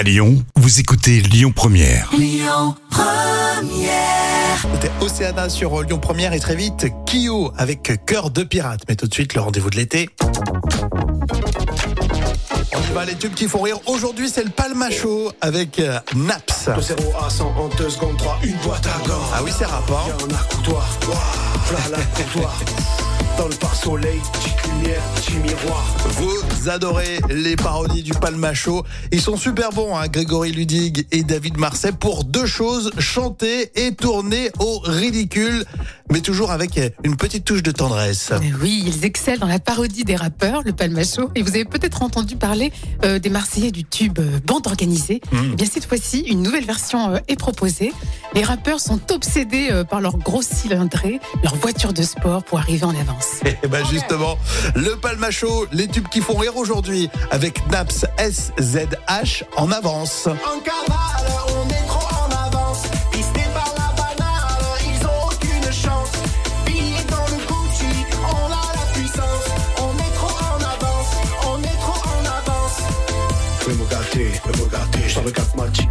À Lyon, vous écoutez Lyon Première. C'était Océana sur Lyon Première et très vite Kyo avec Cœur de pirate. Mais tout de suite le rendez-vous de l'été. On y va les tubes qui font rire. Aujourd'hui c'est le Palmacho avec euh, Naps. De 0 à 100 en 2 secondes 3, une boîte à gants. Ah oui c'est rapport. Y'a un accoudoir, voilà l'accoudoir. Dans le pare-soleil, petite lumière, petit miroir. Vous adorez les parodies du Palmacho. Ils sont super bons, hein, Grégory Ludig et David Marseille, pour deux choses, chanter et tourner au ridicule, mais toujours avec une petite touche de tendresse. Mais Oui, ils excellent dans la parodie des rappeurs, le Palmacho. Et vous avez peut-être entendu parler euh, des Marseillais du tube euh, Bande Organisée. Eh bien, cette fois-ci, une nouvelle version euh, est proposée. Les rappeurs sont obsédés euh, par leur gros cylindrée, leur voiture de sport pour arriver en avance. Et ben justement, le Palmacho, les tubes qui font rire aujourd'hui, avec Naps SZH en avance. En cavale, on est trop en avance. Pistés par la banane, ils ont aucune chance. Dans le Gucci, on a la puissance. On est trop en avance, on est trop en avance. Me gâter, me gâter. Je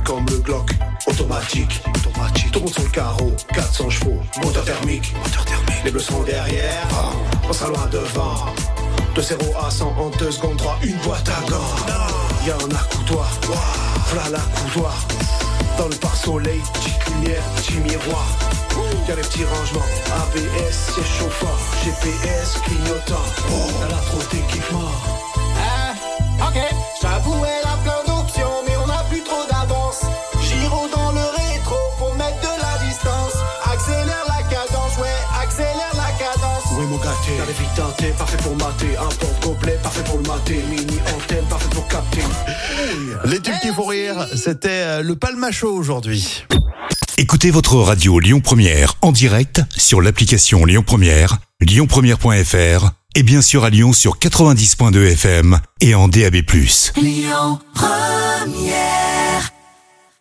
comme le Glock. Automatique, automatique. Monde sur le carreau, 400 chevaux. Moteur thermique, moteur thermique. Les bleus sont derrière, on sera loin devant. De 0 à 100 en 2 secondes 3, une boîte à gants. Y'a un accoudoir, voilà l'accoudoir. Dans le pare-soleil, petite lumière, petit miroir. Y'a les petits rangements, ABS, siège chauffant, GPS, clignotant. Elle a trop d'équipement. Ah, ok, cadence. Oui, mon gâté, t'as les vies teintées, parfait pour mater. Un porte-gobelet, parfait pour le mater. Mini antenne, parfait pour capter. Les tubes qui font rire, c'était euh, le Palmacho aujourd'hui. Écoutez votre radio Lyon Première en direct sur l'application Lyon Première, lyonpremière.fr et bien sûr à Lyon sur 90.2 FM et en DAB+. Lyon Première